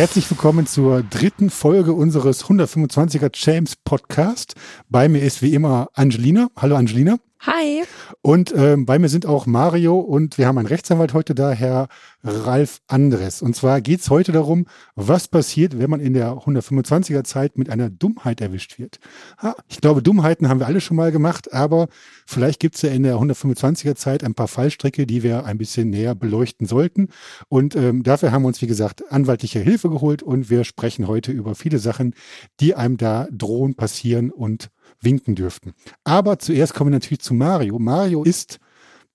Herzlich willkommen zur dritten Folge unseres 125er James Podcast. Bei mir ist wie immer Angelina. Hallo Angelina. Hi. Und ähm, bei mir sind auch Mario und wir haben einen Rechtsanwalt heute da, Herr Ralf Andres. Und zwar geht's heute darum, was passiert, wenn man in der 125er Zeit mit einer Dummheit erwischt wird. Ha, ich glaube, Dummheiten haben wir alle schon mal gemacht, aber vielleicht gibt's ja in der 125er Zeit ein paar Fallstricke, die wir ein bisschen näher beleuchten sollten. Und ähm, dafür haben wir uns, wie gesagt, anwaltliche Hilfe geholt und wir sprechen heute über viele Sachen, die einem da drohen, passieren und winken dürften. Aber zuerst kommen wir natürlich zu Mario. Mario ist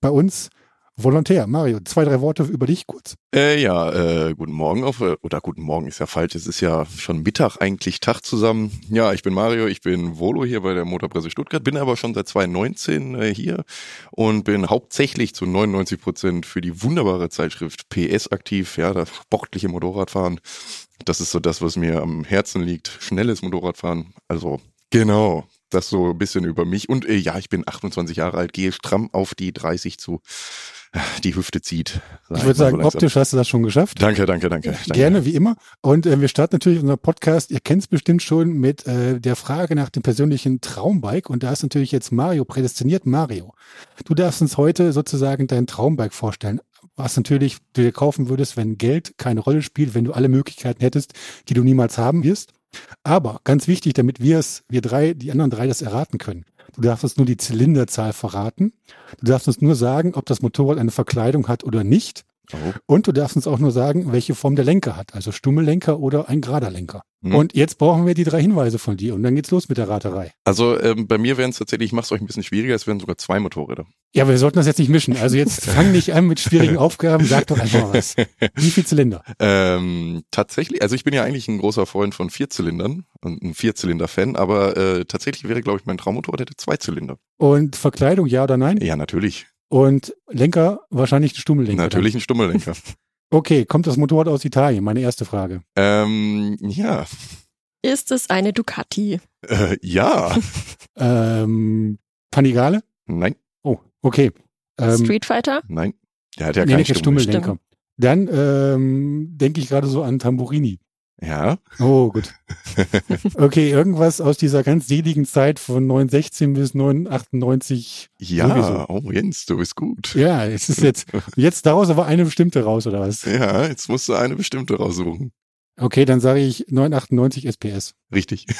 bei uns Volontär. Mario, zwei, drei Worte über dich kurz. Äh, ja, äh, guten Morgen auf, äh, oder guten Morgen ist ja falsch, es ist ja schon Mittag eigentlich, Tag zusammen. Ja, ich bin Mario, ich bin Volo hier bei der Motorpresse Stuttgart, bin aber schon seit 2019 äh, hier und bin hauptsächlich zu 99 Prozent für die wunderbare Zeitschrift PS aktiv, ja, das sportliche Motorradfahren. Das ist so das, was mir am Herzen liegt. Schnelles Motorradfahren. Also, genau das so ein bisschen über mich. Und äh, ja, ich bin 28 Jahre alt, gehe stramm auf die 30 zu. Die Hüfte zieht. Ich würde sagen, so optisch hast du das schon geschafft. Danke, danke, danke. danke. Gerne, wie immer. Und äh, wir starten natürlich unseren Podcast. Ihr kennt es bestimmt schon mit äh, der Frage nach dem persönlichen Traumbike. Und da ist natürlich jetzt Mario prädestiniert. Mario, du darfst uns heute sozusagen dein Traumbike vorstellen was natürlich du dir kaufen würdest, wenn Geld keine Rolle spielt, wenn du alle Möglichkeiten hättest, die du niemals haben wirst. Aber ganz wichtig, damit wir es, wir drei, die anderen drei das erraten können. Du darfst uns nur die Zylinderzahl verraten. Du darfst uns nur sagen, ob das Motorrad eine Verkleidung hat oder nicht. Oh. Und du darfst uns auch nur sagen, welche Form der Lenker hat, also Stummellenker oder ein gerader Lenker. Mhm. Und jetzt brauchen wir die drei Hinweise von dir und dann geht's los mit der Raterei. Also ähm, bei mir wären es tatsächlich, ich mache es euch ein bisschen schwieriger, es wären sogar zwei Motorräder. Ja, aber wir sollten das jetzt nicht mischen. Also jetzt fang nicht an mit schwierigen Aufgaben, sag doch einfach was. Wie viel Zylinder? Ähm, tatsächlich, also ich bin ja eigentlich ein großer Freund von Vierzylindern und ein Vierzylinder-Fan, aber äh, tatsächlich wäre, glaube ich, mein Traummotorrad hätte zwei Zylinder. Und Verkleidung, ja oder nein? Ja, natürlich. Und Lenker, wahrscheinlich ein Stummellenker. Natürlich dann. ein Stummellenker. Okay, kommt das Motorrad aus Italien? Meine erste Frage. Ähm, ja. Ist es eine Ducati? Äh, ja. ähm, Panigale? Nein. Oh, okay. Ähm, Street Fighter? Nein. Der hat ja nee, keinen Stummellenker. Dann ähm, denke ich gerade so an Tamburini. Ja. Oh, gut. Okay, irgendwas aus dieser ganz seligen Zeit von 916 bis 998. Ja, sowieso. oh Jens, du bist gut. Ja, es ist jetzt, jetzt daraus aber eine bestimmte raus, oder was? Ja, jetzt musst du eine bestimmte raussuchen. Okay, dann sage ich 998 SPS. Richtig.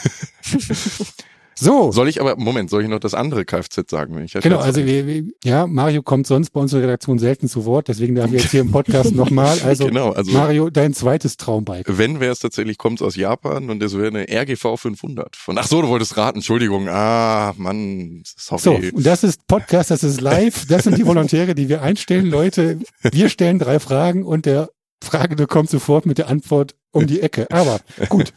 So. Soll ich aber, Moment, soll ich noch das andere Kfz sagen? Wenn ich genau, also wir, ja, Mario kommt sonst bei unserer Redaktion selten zu Wort, deswegen darf ich jetzt hier im Podcast nochmal. Also, genau, also Mario, dein zweites Traumbike. Wenn wäre es tatsächlich, kommt aus Japan und es wäre eine RGV 500. Von, ach so, du wolltest raten, Entschuldigung. Ah, Mann, sorry. So, und das ist Podcast, das ist live, das sind die Volontäre, die wir einstellen. Leute, wir stellen drei Fragen und der Fragende kommt sofort mit der Antwort um die Ecke. Aber gut,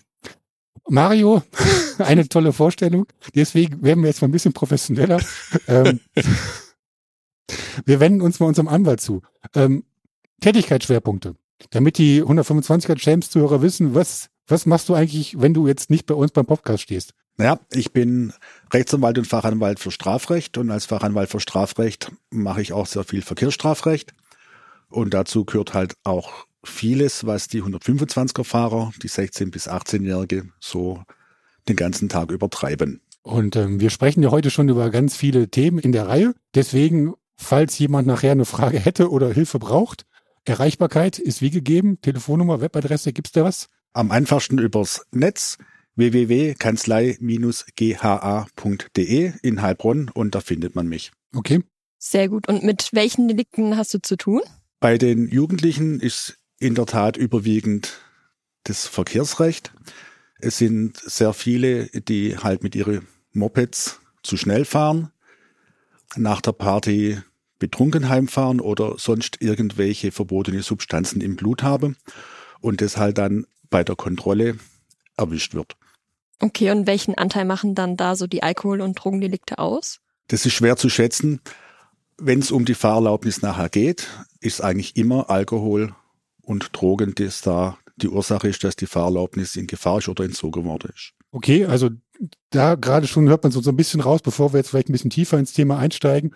Mario, eine tolle Vorstellung. Deswegen werden wir jetzt mal ein bisschen professioneller. ähm, wir wenden uns mal unserem Anwalt zu. Ähm, Tätigkeitsschwerpunkte. Damit die 125er James-Zuhörer wissen, was, was machst du eigentlich, wenn du jetzt nicht bei uns beim Podcast stehst? Ja, ich bin Rechtsanwalt und Fachanwalt für Strafrecht und als Fachanwalt für Strafrecht mache ich auch sehr viel Verkehrsstrafrecht. Und dazu gehört halt auch vieles, was die 125er Fahrer, die 16- bis 18-Jährige so den ganzen Tag übertreiben. Und ähm, wir sprechen ja heute schon über ganz viele Themen in der Reihe. Deswegen, falls jemand nachher eine Frage hätte oder Hilfe braucht, Erreichbarkeit ist wie gegeben, Telefonnummer, Webadresse, gibt's da was? Am einfachsten übers Netz www.kanzlei-gha.de in Heilbronn und da findet man mich. Okay. Sehr gut. Und mit welchen Delikten hast du zu tun? Bei den Jugendlichen ist in der Tat überwiegend das Verkehrsrecht. Es sind sehr viele, die halt mit ihren Mopeds zu schnell fahren, nach der Party betrunken heimfahren oder sonst irgendwelche verbotene Substanzen im Blut haben und das halt dann bei der Kontrolle erwischt wird. Okay, und welchen Anteil machen dann da so die Alkohol- und Drogendelikte aus? Das ist schwer zu schätzen. Wenn es um die Fahrerlaubnis nachher geht, ist eigentlich immer Alkohol und Drogen, das da die Ursache ist, dass die Fahrerlaubnis in Gefahr ist oder entzogen worden ist. Okay, also da gerade schon hört man so, so ein bisschen raus, bevor wir jetzt vielleicht ein bisschen tiefer ins Thema einsteigen.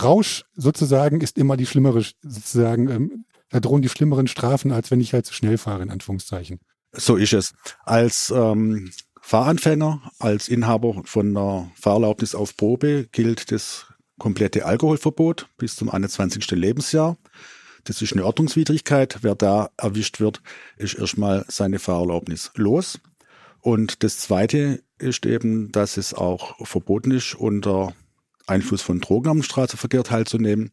Rausch sozusagen ist immer die schlimmere, sozusagen, ähm, da drohen die schlimmeren Strafen, als wenn ich halt zu schnell fahre, in Anführungszeichen. So ist es. Als ähm, Fahranfänger, als Inhaber von einer Fahrerlaubnis auf Probe gilt das komplette Alkoholverbot bis zum 21. Lebensjahr. Das ist eine Ordnungswidrigkeit. Wer da erwischt wird, ist erstmal seine Fahrerlaubnis los. Und das Zweite ist eben, dass es auch verboten ist, unter Einfluss von Drogen am Straßenverkehr teilzunehmen.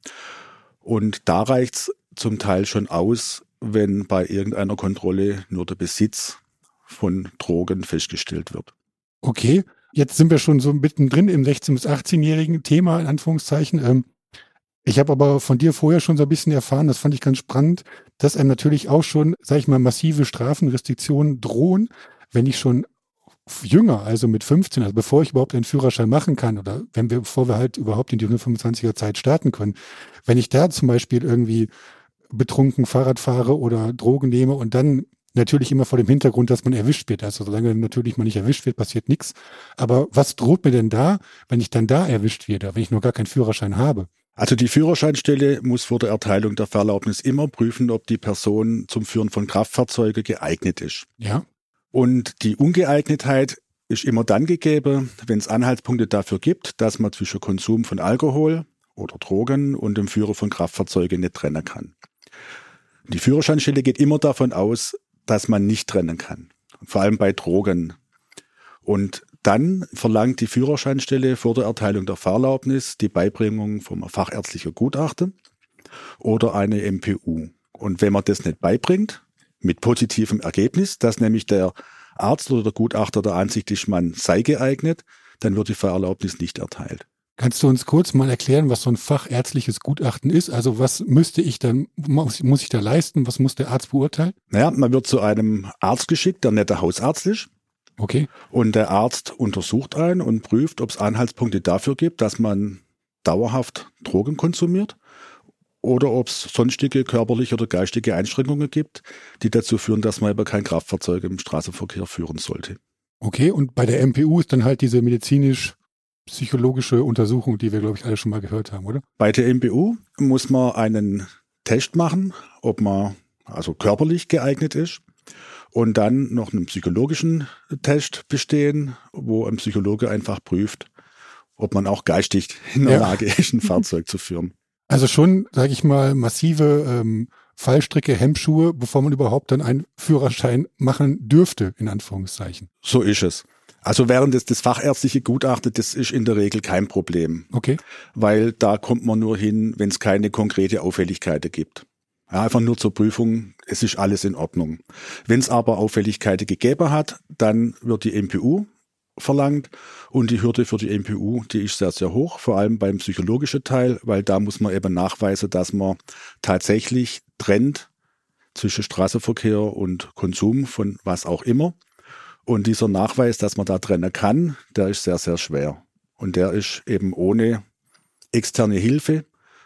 Und da reicht's zum Teil schon aus, wenn bei irgendeiner Kontrolle nur der Besitz von Drogen festgestellt wird. Okay, jetzt sind wir schon so mittendrin im 16- bis 18-jährigen Thema, in Anführungszeichen. Ich habe aber von dir vorher schon so ein bisschen erfahren, das fand ich ganz spannend, dass einem natürlich auch schon, sag ich mal, massive Strafen, Restriktionen drohen, wenn ich schon jünger, also mit 15, also bevor ich überhaupt einen Führerschein machen kann oder wenn wir, bevor wir halt überhaupt in die 125er Zeit starten können, wenn ich da zum Beispiel irgendwie betrunken Fahrrad fahre oder Drogen nehme und dann natürlich immer vor dem Hintergrund, dass man erwischt wird. Also solange natürlich man nicht erwischt wird, passiert nichts. Aber was droht mir denn da, wenn ich dann da erwischt werde, wenn ich noch gar keinen Führerschein habe? Also die Führerscheinstelle muss vor der Erteilung der Fahrerlaubnis immer prüfen, ob die Person zum Führen von Kraftfahrzeugen geeignet ist. Ja. Und die Ungeeignetheit ist immer dann gegeben, wenn es Anhaltspunkte dafür gibt, dass man zwischen Konsum von Alkohol oder Drogen und dem Führer von Kraftfahrzeugen nicht trennen kann. Die Führerscheinstelle geht immer davon aus, dass man nicht trennen kann. Vor allem bei Drogen. Und dann verlangt die Führerscheinstelle vor der Erteilung der Fahrerlaubnis die Beibringung vom fachärztlichen Gutachten oder eine MPU. Und wenn man das nicht beibringt, mit positivem Ergebnis, dass nämlich der Arzt oder der Gutachter der Ansicht ist, man sei geeignet, dann wird die Fahrerlaubnis nicht erteilt. Kannst du uns kurz mal erklären, was so ein fachärztliches Gutachten ist? Also was müsste ich dann, muss, muss ich da leisten? Was muss der Arzt beurteilen? Naja, man wird zu einem Arzt geschickt, der nicht der Hausarzt ist. Okay. Und der Arzt untersucht einen und prüft, ob es Anhaltspunkte dafür gibt, dass man dauerhaft Drogen konsumiert oder ob es sonstige körperliche oder geistige Einschränkungen gibt, die dazu führen, dass man aber kein Kraftfahrzeug im Straßenverkehr führen sollte. Okay, und bei der MPU ist dann halt diese medizinisch-psychologische Untersuchung, die wir, glaube ich, alle schon mal gehört haben, oder? Bei der MPU muss man einen Test machen, ob man also körperlich geeignet ist und dann noch einen psychologischen Test bestehen, wo ein Psychologe einfach prüft, ob man auch geistig in der ja. Lage ist, ein Fahrzeug zu führen. Also schon, sage ich mal, massive ähm, Fallstricke, Hemmschuhe, bevor man überhaupt dann einen Führerschein machen dürfte, in Anführungszeichen. So ist es. Also während des, das fachärztliche Gutachten, das ist in der Regel kein Problem. Okay. Weil da kommt man nur hin, wenn es keine konkrete Auffälligkeiten gibt. Ja, einfach nur zur Prüfung, es ist alles in Ordnung. Wenn es aber Auffälligkeiten gegeben hat, dann wird die MPU verlangt. Und die Hürde für die MPU, die ist sehr, sehr hoch, vor allem beim psychologischen Teil, weil da muss man eben nachweisen, dass man tatsächlich trennt zwischen Straßenverkehr und Konsum von was auch immer. Und dieser Nachweis, dass man da trennen kann, der ist sehr, sehr schwer. Und der ist eben ohne externe Hilfe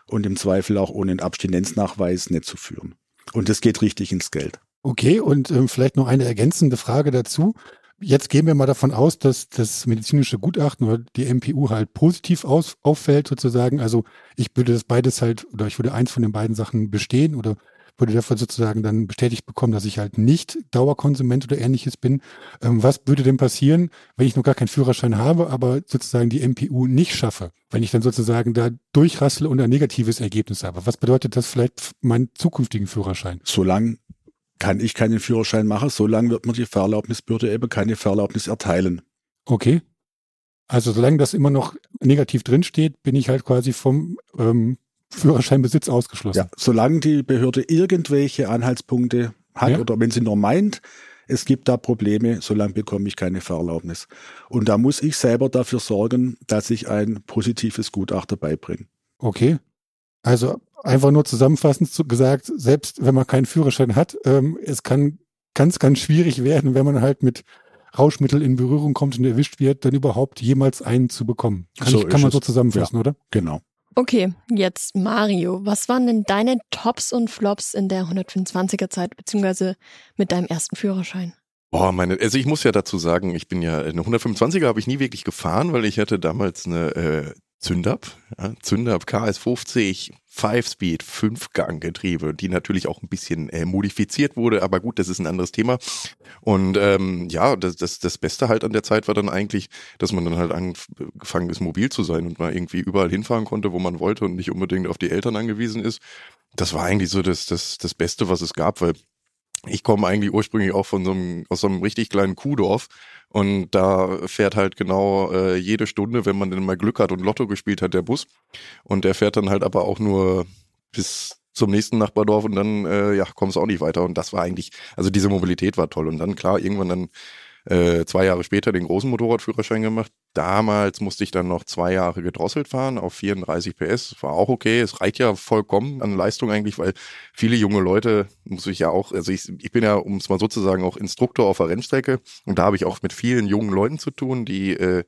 und im Zweifel auch ohne einen Abstinenznachweis nicht zu führen. Und das geht richtig ins Geld. Okay, und ähm, vielleicht noch eine ergänzende Frage dazu. Jetzt gehen wir mal davon aus, dass das medizinische Gutachten oder die MPU halt positiv aus, auffällt sozusagen. Also ich würde das beides halt oder ich würde eins von den beiden Sachen bestehen oder würde dafür sozusagen dann bestätigt bekommen, dass ich halt nicht Dauerkonsument oder ähnliches bin. Ähm, was würde denn passieren, wenn ich noch gar keinen Führerschein habe, aber sozusagen die MPU nicht schaffe? Wenn ich dann sozusagen da durchrassle und ein negatives Ergebnis habe. Was bedeutet das vielleicht meinen zukünftigen Führerschein? Solange kann ich keinen Führerschein machen, solange wird mir die Fahrerlaubnisbehörde eben keine Fahrerlaubnis erteilen. Okay. Also solange das immer noch negativ drinsteht, bin ich halt quasi vom ähm, Führerscheinbesitz ausgeschlossen. Ja, solange die Behörde irgendwelche Anhaltspunkte hat ja. oder wenn sie nur meint, es gibt da Probleme, solange bekomme ich keine Fahrerlaubnis. Und da muss ich selber dafür sorgen, dass ich ein positives Gutachter beibringe. Okay. Also einfach nur zusammenfassend gesagt, selbst wenn man keinen Führerschein hat, ähm, es kann ganz, ganz schwierig werden, wenn man halt mit Rauschmittel in Berührung kommt und erwischt wird, dann überhaupt jemals einen zu bekommen. Kann, so ich, kann man so zusammenfassen, ja, oder? Genau. Okay, jetzt Mario. Was waren denn deine Tops und Flops in der 125er Zeit, beziehungsweise mit deinem ersten Führerschein? Boah, meine, also ich muss ja dazu sagen, ich bin ja eine 125er habe ich nie wirklich gefahren, weil ich hatte damals eine äh, Zündab, ja, Zündab KS50 Five-Speed, Fünf-Gang-Getriebe, die natürlich auch ein bisschen äh, modifiziert wurde, aber gut, das ist ein anderes Thema. Und ähm, ja, das, das, das Beste halt an der Zeit war dann eigentlich, dass man dann halt angefangen ist, mobil zu sein und mal irgendwie überall hinfahren konnte, wo man wollte und nicht unbedingt auf die Eltern angewiesen ist. Das war eigentlich so das, das, das Beste, was es gab, weil ich komme eigentlich ursprünglich auch von so einem, aus so einem richtig kleinen Kuhdorf und da fährt halt genau äh, jede Stunde, wenn man denn mal Glück hat und Lotto gespielt hat, der Bus. Und der fährt dann halt aber auch nur bis zum nächsten Nachbardorf und dann äh, ja kommst du auch nicht weiter. Und das war eigentlich, also diese Mobilität war toll. Und dann klar, irgendwann dann äh, zwei Jahre später den großen Motorradführerschein gemacht. Damals musste ich dann noch zwei Jahre gedrosselt fahren auf 34 PS. War auch okay. Es reicht ja vollkommen an Leistung eigentlich, weil viele junge Leute, muss ich ja auch, also ich, ich bin ja, um es mal sozusagen, auch Instruktor auf der Rennstrecke und da habe ich auch mit vielen jungen Leuten zu tun, die äh,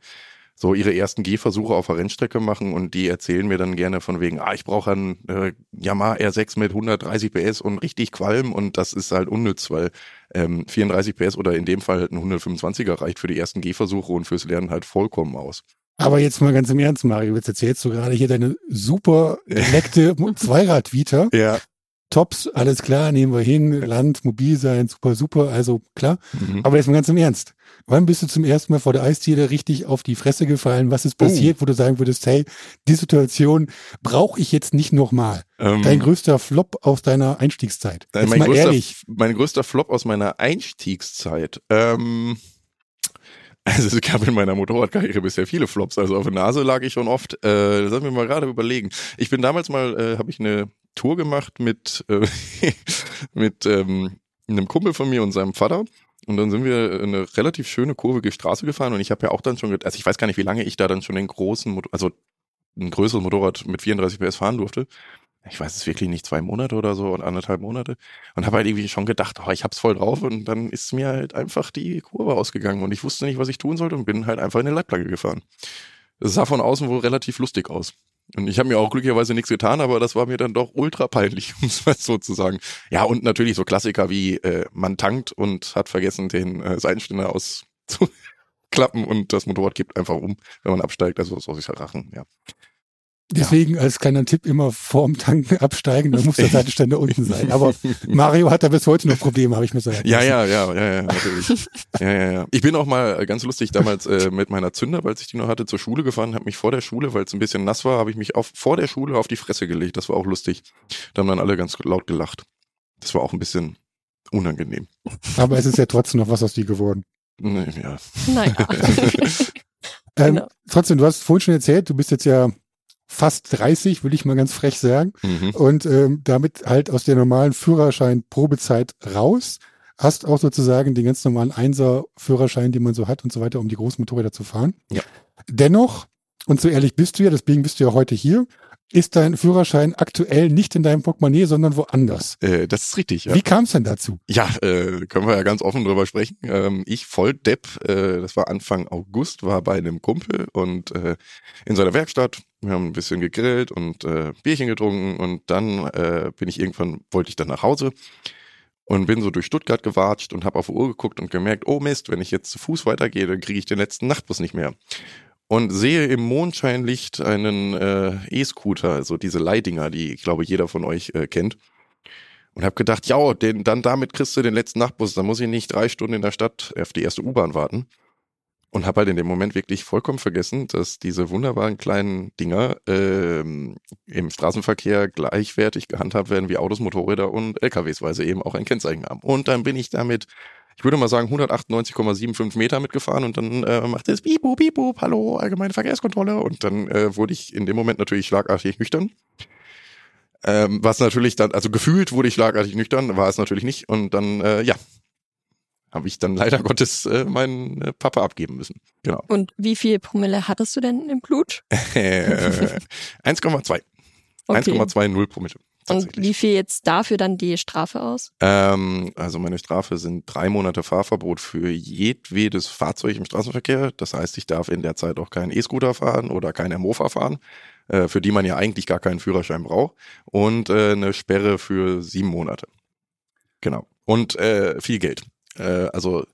so ihre ersten Gehversuche auf der Rennstrecke machen und die erzählen mir dann gerne von wegen, ah, ich brauche einen äh, Yamaha R6 mit 130 PS und richtig Qualm und das ist halt unnütz, weil ähm, 34 PS oder in dem Fall halt ein 125er reicht für die ersten Gehversuche und fürs Lernen halt vollkommen aus. Aber jetzt mal ganz im Ernst, Mario, jetzt erzählst du gerade hier deine super geleckte Zweirad-Vita. Ja. Tops, alles klar, nehmen wir hin, Land, mobil sein, super, super, also klar. Mhm. Aber jetzt mal ganz im Ernst. Wann bist du zum ersten Mal vor der Eisdiele richtig auf die Fresse gefallen? Was ist passiert, oh. wo du sagen würdest, hey, die Situation brauche ich jetzt nicht nochmal? Ähm, Dein größter Flop aus deiner Einstiegszeit. Jetzt mein, größter, ehrlich. mein größter Flop aus meiner Einstiegszeit. Ähm, also es gab in meiner Motorradkarriere bisher viele Flops. Also auf der Nase lag ich schon oft. Äh, lass mich mal gerade überlegen. Ich bin damals mal, äh, habe ich eine Tour gemacht mit äh, mit ähm, einem Kumpel von mir und seinem Vater. Und dann sind wir eine relativ schöne kurvige Straße gefahren und ich habe ja auch dann schon, also ich weiß gar nicht, wie lange ich da dann schon den großen, also ein größeres Motorrad mit 34 PS fahren durfte. Ich weiß es wirklich nicht, zwei Monate oder so und anderthalb Monate. Und habe halt irgendwie schon gedacht, oh, ich hab's voll drauf. Und dann ist mir halt einfach die Kurve ausgegangen und ich wusste nicht, was ich tun sollte und bin halt einfach in eine Leitplanke gefahren. Das sah von außen wohl relativ lustig aus. Und ich habe mir auch glücklicherweise nichts getan, aber das war mir dann doch ultra peinlich, um es mal so zu sagen. Ja, und natürlich so Klassiker wie äh, man tankt und hat vergessen, den äh, Seitenständer auszuklappen und das Motorrad kippt einfach um, wenn man absteigt. Also so sich Rachen, ja. Deswegen ja. als kleiner Tipp immer vorm Tanken absteigen, dann muss der Seitenständer unten sein. Aber Mario hat da bis heute noch Probleme, habe ich mir sagen. Ja, ja, ja, ja, ja, natürlich. ja, ja, ja. Ich bin auch mal ganz lustig damals äh, mit meiner Zünder, weil ich die noch hatte, zur Schule gefahren, habe mich vor der Schule, weil es ein bisschen nass war, habe ich mich auf, vor der Schule auf die Fresse gelegt. Das war auch lustig. Da haben dann alle ganz laut gelacht. Das war auch ein bisschen unangenehm. Aber es ist ja trotzdem noch was aus dir geworden. Nee, ja. Naja. ähm, genau. Trotzdem, du hast vorhin schon erzählt, du bist jetzt ja fast 30, will ich mal ganz frech sagen. Mhm. Und ähm, damit halt aus der normalen Führerschein-Probezeit raus. Hast auch sozusagen den ganz normalen Einser-Führerschein, den man so hat und so weiter, um die großen Motorräder zu fahren. Ja. Dennoch, und so ehrlich bist du ja, deswegen bist du ja heute hier, ist dein Führerschein aktuell nicht in deinem Portemonnaie, sondern woanders. Äh, das ist richtig, ja. Wie kam es denn dazu? Ja, äh, können wir ja ganz offen drüber sprechen. Ähm, ich voll Depp, äh, das war Anfang August, war bei einem Kumpel und äh, in seiner Werkstatt. Wir haben ein bisschen gegrillt und äh, Bierchen getrunken und dann äh, bin ich irgendwann, wollte ich dann nach Hause und bin so durch Stuttgart gewatscht und habe auf die Uhr geguckt und gemerkt, oh Mist, wenn ich jetzt zu Fuß weitergehe, dann kriege ich den letzten Nachtbus nicht mehr und sehe im Mondscheinlicht einen äh, E-Scooter, also diese Leihdinger, die ich glaube jeder von euch äh, kennt. Und habe gedacht, ja, den, dann damit kriegst du den letzten Nachtbus, dann muss ich nicht drei Stunden in der Stadt auf die erste U-Bahn warten. Und habe halt in dem Moment wirklich vollkommen vergessen, dass diese wunderbaren kleinen Dinger ähm, im Straßenverkehr gleichwertig gehandhabt werden wie Autos, Motorräder und LKWs, weil sie eben auch ein Kennzeichen haben. Und dann bin ich damit ich würde mal sagen 198,75 Meter mitgefahren und dann äh, machte es Bibu, Bibu, hallo, allgemeine Verkehrskontrolle und dann äh, wurde ich in dem Moment natürlich schlagartig nüchtern. Ähm, was natürlich dann, also gefühlt wurde ich schlagartig nüchtern, war es natürlich nicht und dann, äh, ja, habe ich dann leider Gottes äh, meinen äh, Papa abgeben müssen. Genau. Und wie viel Promille hattest du denn im Blut? 1,2. Okay. 1,20 Promille. Und wie viel jetzt dafür dann die Strafe aus? Ähm, also meine Strafe sind drei Monate Fahrverbot für jedwedes Fahrzeug im Straßenverkehr. Das heißt, ich darf in der Zeit auch keinen E-Scooter fahren oder keinen Mofa fahren, äh, für die man ja eigentlich gar keinen Führerschein braucht. Und äh, eine Sperre für sieben Monate. Genau. Und äh, viel Geld. Äh, also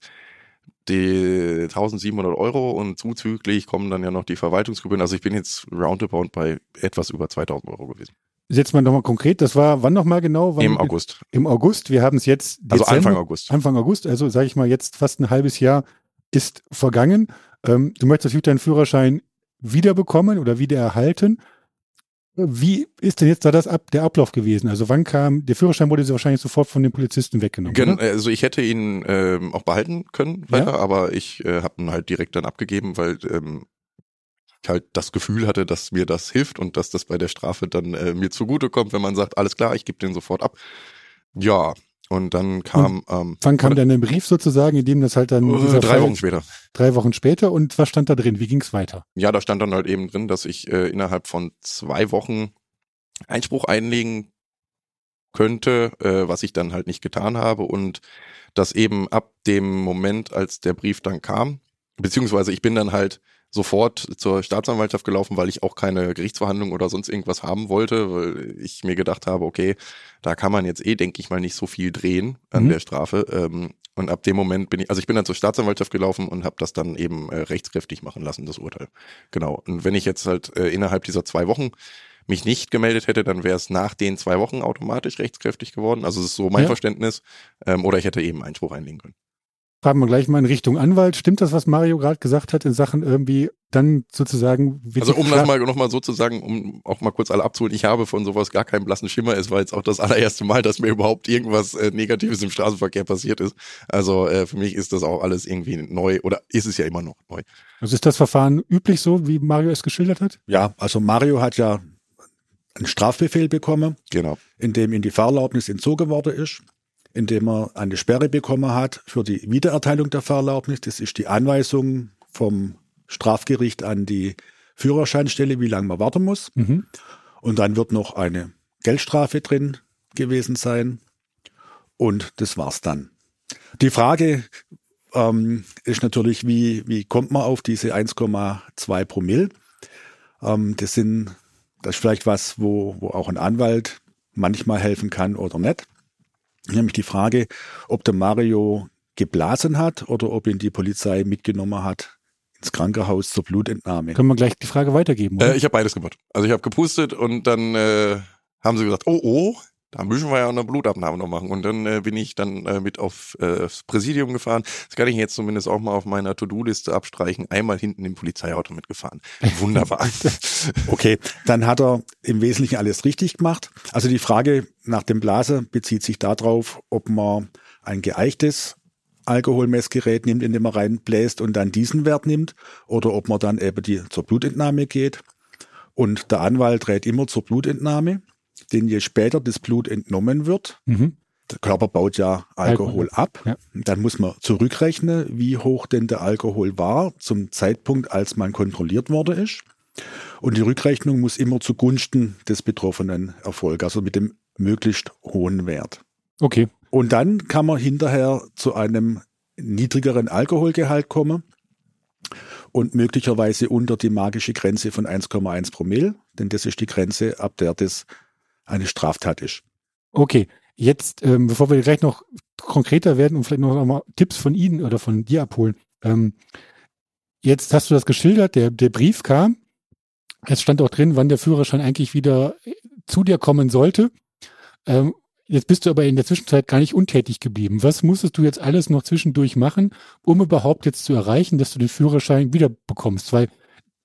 die 1700 Euro und zuzüglich kommen dann ja noch die Verwaltungsgebühren. Also ich bin jetzt roundabout bei etwas über 2000 Euro gewesen. Jetzt mal nochmal konkret, das war wann nochmal genau? Wann Im August. Im August. Wir haben es jetzt. Also Dezember, Anfang August. Anfang August, also sage ich mal, jetzt fast ein halbes Jahr ist vergangen. Ähm, du möchtest natürlich deinen Führerschein wiederbekommen oder wieder erhalten. Wie ist denn jetzt da das ab, der Ablauf gewesen? Also wann kam, der Führerschein wurde wahrscheinlich sofort von den Polizisten weggenommen. Gen oder? also ich hätte ihn ähm, auch behalten können weiter, Ja. aber ich äh, habe ihn halt direkt dann abgegeben, weil ähm, ich halt das Gefühl hatte, dass mir das hilft und dass das bei der Strafe dann äh, mir zugutekommt, wenn man sagt, alles klar, ich gebe den sofort ab. Ja, und dann kam ähm, Wann kam dann ein Brief sozusagen, in dem das halt dann äh, drei Wochen später. drei Wochen später und was stand da drin? Wie ging es weiter? Ja, da stand dann halt eben drin, dass ich äh, innerhalb von zwei Wochen Einspruch einlegen könnte, äh, was ich dann halt nicht getan habe und dass eben ab dem Moment, als der Brief dann kam, beziehungsweise ich bin dann halt sofort zur Staatsanwaltschaft gelaufen, weil ich auch keine Gerichtsverhandlung oder sonst irgendwas haben wollte, weil ich mir gedacht habe, okay, da kann man jetzt eh, denke ich mal, nicht so viel drehen an Mhm. der Strafe. Ähm, und ab dem Moment bin ich, also ich bin dann zur Staatsanwaltschaft gelaufen und habe das dann eben äh, rechtskräftig machen lassen, das Urteil. Genau. Und wenn ich jetzt halt äh, innerhalb dieser zwei Wochen mich nicht gemeldet hätte, dann wäre es nach den zwei Wochen automatisch rechtskräftig geworden. Also es ist so mein Ja. Verständnis. Ähm, oder ich hätte eben Einspruch einlegen können. Fragen wir gleich mal in Richtung Anwalt. Stimmt das, was Mario gerade gesagt hat in Sachen irgendwie dann sozusagen Also um Kla- das mal noch mal so zu sagen, um auch mal kurz alle abzuholen, ich habe von sowas gar keinen blassen Schimmer. Es war jetzt auch das allererste Mal, dass mir überhaupt irgendwas äh, Negatives im Straßenverkehr passiert ist. Also äh, für mich ist das auch alles irgendwie neu oder ist es ja immer noch neu. Also ist das Verfahren üblich so, wie Mario es geschildert hat? Ja, also Mario hat ja einen Strafbefehl bekommen, Genau. in dem ihm die Fahrerlaubnis entzogen worden ist, in dem er eine Sperre bekommen hat für die Wiedererteilung der Fahrerlaubnis. Das ist die Anweisung vom Strafgericht an die Führerscheinstelle, wie lange man warten muss. Mhm. Und dann wird noch eine Geldstrafe drin gewesen sein. Und das war's dann. Die Frage ähm, ist natürlich, wie, wie kommt man auf diese 1,2 Promille? Ähm, das sind, das ist vielleicht was, wo, wo auch ein Anwalt manchmal helfen kann oder nicht. Nämlich die Frage, ob der Mario geblasen hat oder ob ihn die Polizei mitgenommen hat ins Krankenhaus zur Blutentnahme. Können wir gleich die Frage weitergeben, oder? Äh, ich habe beides gemacht. Also ich habe gepustet und dann äh, haben sie gesagt, oh oh, da müssen wir ja eine Blutabnahme noch machen. Und dann äh, bin ich dann äh, mit auf äh, das Präsidium gefahren. Das kann ich jetzt zumindest auch mal auf meiner To-Do-Liste abstreichen. Einmal hinten im Polizeiauto mitgefahren. Wunderbar. Okay, dann hat er im Wesentlichen alles richtig gemacht. Also die Frage nach dem Blaser bezieht sich darauf, ob man ein geeichtes Alkoholmessgerät nimmt, in dem man reinbläst und dann diesen Wert nimmt, oder ob man dann eben die, zur Blutentnahme geht. Und der Anwalt rät immer zur Blutentnahme, denn je später das Blut entnommen wird, mhm. der Körper baut ja Alkohol Alkohol, ab. ja. Dann muss man zurückrechnen, wie hoch denn der Alkohol war zum Zeitpunkt, als man kontrolliert worden ist. Und die Rückrechnung muss immer zugunsten des Betroffenen erfolgen, also mit dem möglichst hohen Wert. Okay. Und dann kann man hinterher zu einem niedrigeren Alkoholgehalt kommen und möglicherweise unter die magische Grenze von 1,1 Promille, denn das ist die Grenze, ab der das eine Straftat ist. Okay. Jetzt, ähm, bevor wir gleich noch konkreter werden und vielleicht noch mal Tipps von Ihnen oder von dir abholen. Ähm, jetzt hast du das geschildert, der, der Brief kam. Es stand auch drin, wann der Führerschein eigentlich wieder äh, zu dir kommen sollte. Ähm, jetzt bist du aber in der Zwischenzeit gar nicht untätig geblieben. Was musstest du jetzt alles noch zwischendurch machen, um überhaupt jetzt zu erreichen, dass du den Führerschein wieder bekommst? Weil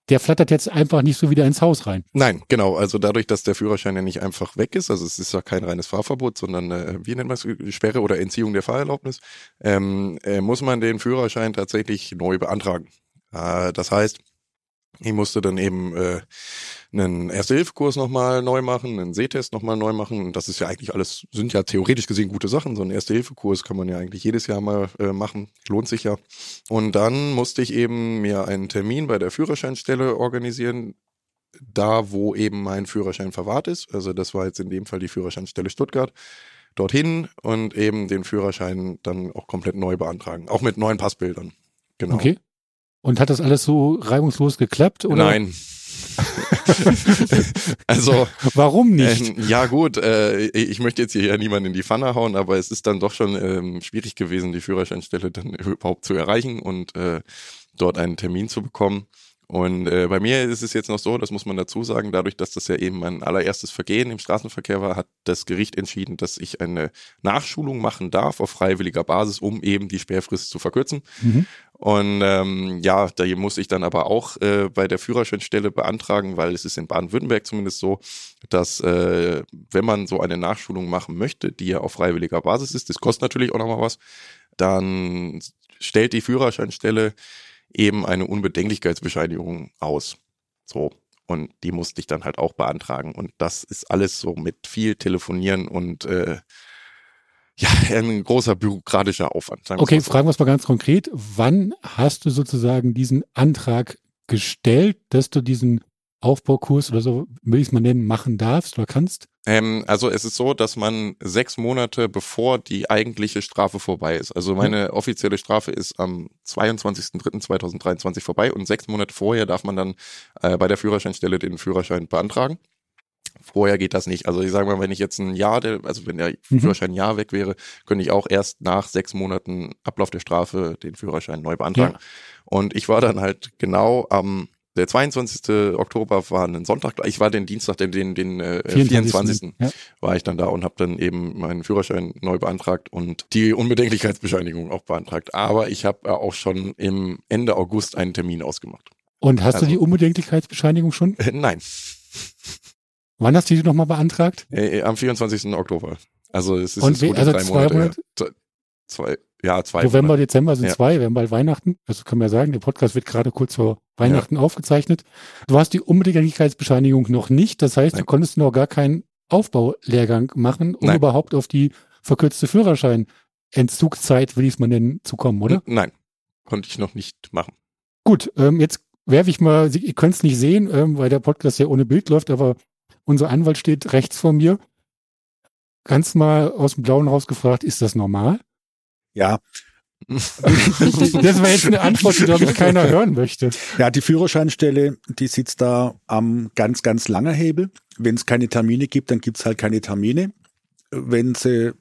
der flattert jetzt einfach nicht so wieder ins Haus rein. Nein, genau. Also dadurch, dass der Führerschein ja nicht einfach weg ist, also es ist ja kein reines Fahrverbot, sondern äh, wie nennt man es, Sperre oder Entziehung der Fahrerlaubnis, ähm, äh, muss man den Führerschein tatsächlich neu beantragen. Äh, das heißt, ich musste dann eben äh, einen Erste-Hilfe-Kurs nochmal neu machen, einen Sehtest nochmal neu machen. Und das ist ja eigentlich alles, sind ja theoretisch gesehen gute Sachen. So einen Erste-Hilfe-Kurs kann man ja eigentlich jedes Jahr mal äh, machen. Lohnt sich ja. Und dann musste ich eben mir einen Termin bei der Führerscheinstelle organisieren, da wo eben mein Führerschein verwahrt ist. Also das war jetzt in dem Fall die Führerscheinstelle Stuttgart. Dorthin und eben den Führerschein dann auch komplett neu beantragen. Auch mit neuen Passbildern. Genau. Okay. Und hat das alles so reibungslos geklappt? Oder? Nein. also, Warum nicht? ähm, ja gut, äh, ich möchte jetzt hier ja niemanden in die Pfanne hauen, aber es ist dann doch schon ähm, schwierig gewesen, die Führerscheinstelle dann überhaupt zu erreichen und äh, dort einen Termin zu bekommen. Und äh, bei mir ist es jetzt noch so, das muss man dazu sagen, dadurch, dass das ja eben mein allererstes Vergehen im Straßenverkehr war, hat das Gericht entschieden, dass ich eine Nachschulung machen darf auf freiwilliger Basis, um eben die Sperrfrist zu verkürzen. Mhm. Und ähm, ja, da muss ich dann aber auch äh, bei der Führerscheinstelle beantragen, weil es ist in Baden-Württemberg zumindest so, dass äh, wenn man so eine Nachschulung machen möchte, die ja auf freiwilliger Basis ist, das kostet natürlich auch nochmal was, dann stellt die Führerscheinstelle eben eine Unbedenklichkeitsbescheinigung aus. So. Und die musste ich dann halt auch beantragen. Und das ist alles so mit viel Telefonieren und äh, ja, ein großer bürokratischer Aufwand. Okay, so. fragen wir es mal ganz konkret. Wann hast du sozusagen diesen Antrag gestellt, dass du diesen Aufbaukurs oder so, will ich es mal nennen, machen darfst oder kannst? Ähm, also es ist so, dass man sechs Monate bevor die eigentliche Strafe vorbei ist. Also meine mhm. offizielle Strafe ist am 22.03.2023 vorbei und sechs Monate vorher darf man dann äh, bei der Führerscheinstelle den Führerschein beantragen. Vorher geht das nicht. Also ich sage mal, wenn ich jetzt ein Jahr, also wenn der mhm. Führerschein ein Jahr weg wäre, könnte ich auch erst nach sechs Monaten Ablauf der Strafe den Führerschein neu beantragen. Ja. Und ich war dann halt genau am der 22. Oktober war ein Sonntag, ich war den Dienstag, den, den, den äh, 24. 24. Ja. war ich dann da und habe dann eben meinen Führerschein neu beantragt und die Unbedenklichkeitsbescheinigung auch beantragt. Aber ich habe äh, auch schon im Ende August einen Termin ausgemacht. Und hast also, du die Unbedenklichkeitsbescheinigung schon? Äh, nein. Wann hast du die nochmal beantragt? Äh, äh, am 24. Oktober. Also es ist und jetzt also drei. Monate? Zwei, ja, zwei. November, Monate. Dezember sind ja. zwei, wir haben bald Weihnachten. Das können wir sagen, der Podcast wird gerade kurz vor Weihnachten ja. aufgezeichnet. Du hast die Unbedingungsbescheinigung noch nicht. Das heißt, Nein. du konntest noch gar keinen Aufbaulehrgang machen, um Nein. überhaupt auf die verkürzte Führerschein-Entzugszeit, will ich es mal nennen, zu kommen, oder? Nein, konnte ich noch nicht machen. Gut, ähm, jetzt werfe ich mal, ihr könnt es nicht sehen, ähm, weil der Podcast ja ohne Bild läuft, aber unser Anwalt steht rechts vor mir. Ganz mal aus dem Blauen rausgefragt, ist das normal? Ja. das war jetzt eine Antwort, die, glaube ich, keiner hören möchte. Ja, die Führerscheinstelle, die sitzt da am ganz, ganz langer Hebel. Wenn es keine Termine gibt, dann gibt es halt keine Termine. Wenn sie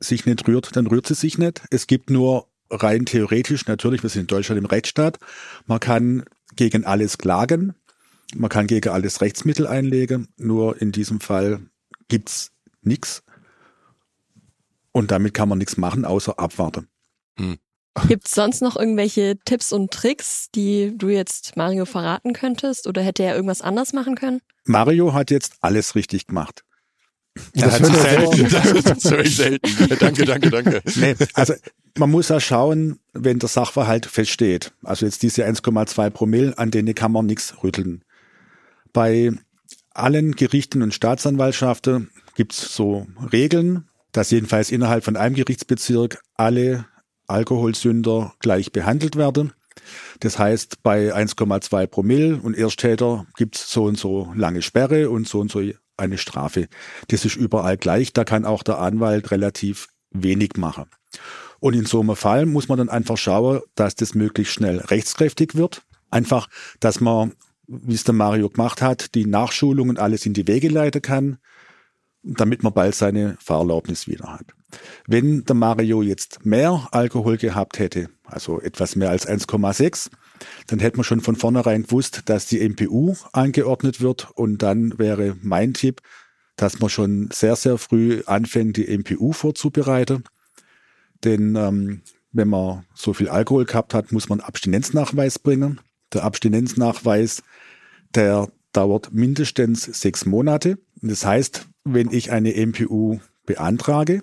sich nicht rührt, dann rührt sie sich nicht. Es gibt nur rein theoretisch, natürlich, wir sind in Deutschland im Rechtsstaat, man kann gegen alles klagen, man kann gegen alles Rechtsmittel einlegen, nur in diesem Fall gibt's nichts. Und damit kann man nichts machen, außer abwarten. Hm. Gibt es sonst noch irgendwelche Tipps und Tricks, die du jetzt Mario verraten könntest? Oder hätte er irgendwas anders machen können? Mario hat jetzt alles richtig gemacht. Das, das, selten, das höre ich selten. danke, danke, danke. Nee, also man muss ja schauen, wenn der Sachverhalt feststeht. Also jetzt diese 1,2 Promille, an denen kann man nichts rütteln. Bei allen Gerichten und Staatsanwaltschaften gibt's so Regeln, dass jedenfalls innerhalb von einem Gerichtsbezirk alle Alkoholsünder gleich behandelt werden. Das heißt, bei 1,2 Promille und Ersttäter gibt's so und so lange Sperre und so und so eine Strafe. Das ist überall gleich. Da kann auch der Anwalt relativ wenig machen. Und in so einem Fall muss man dann einfach schauen, dass das möglichst schnell rechtskräftig wird. Einfach, dass man, wie es der Mario gemacht hat, die Nachschulungen alles in die Wege leiten kann, damit man bald seine Fahrerlaubnis wieder hat. Wenn der Mario jetzt mehr Alkohol gehabt hätte, also etwas mehr als 1,6, dann hätte man schon von vornherein gewusst, dass die MPU angeordnet wird und dann wäre mein Tipp, dass man schon sehr, sehr früh anfängt, die MPU vorzubereiten. Denn ähm, wenn man so viel Alkohol gehabt hat, muss man Abstinenznachweis bringen. Der Abstinenznachweis, der dauert mindestens sechs Monate. Das heißt, wenn ich eine MPU beantrage,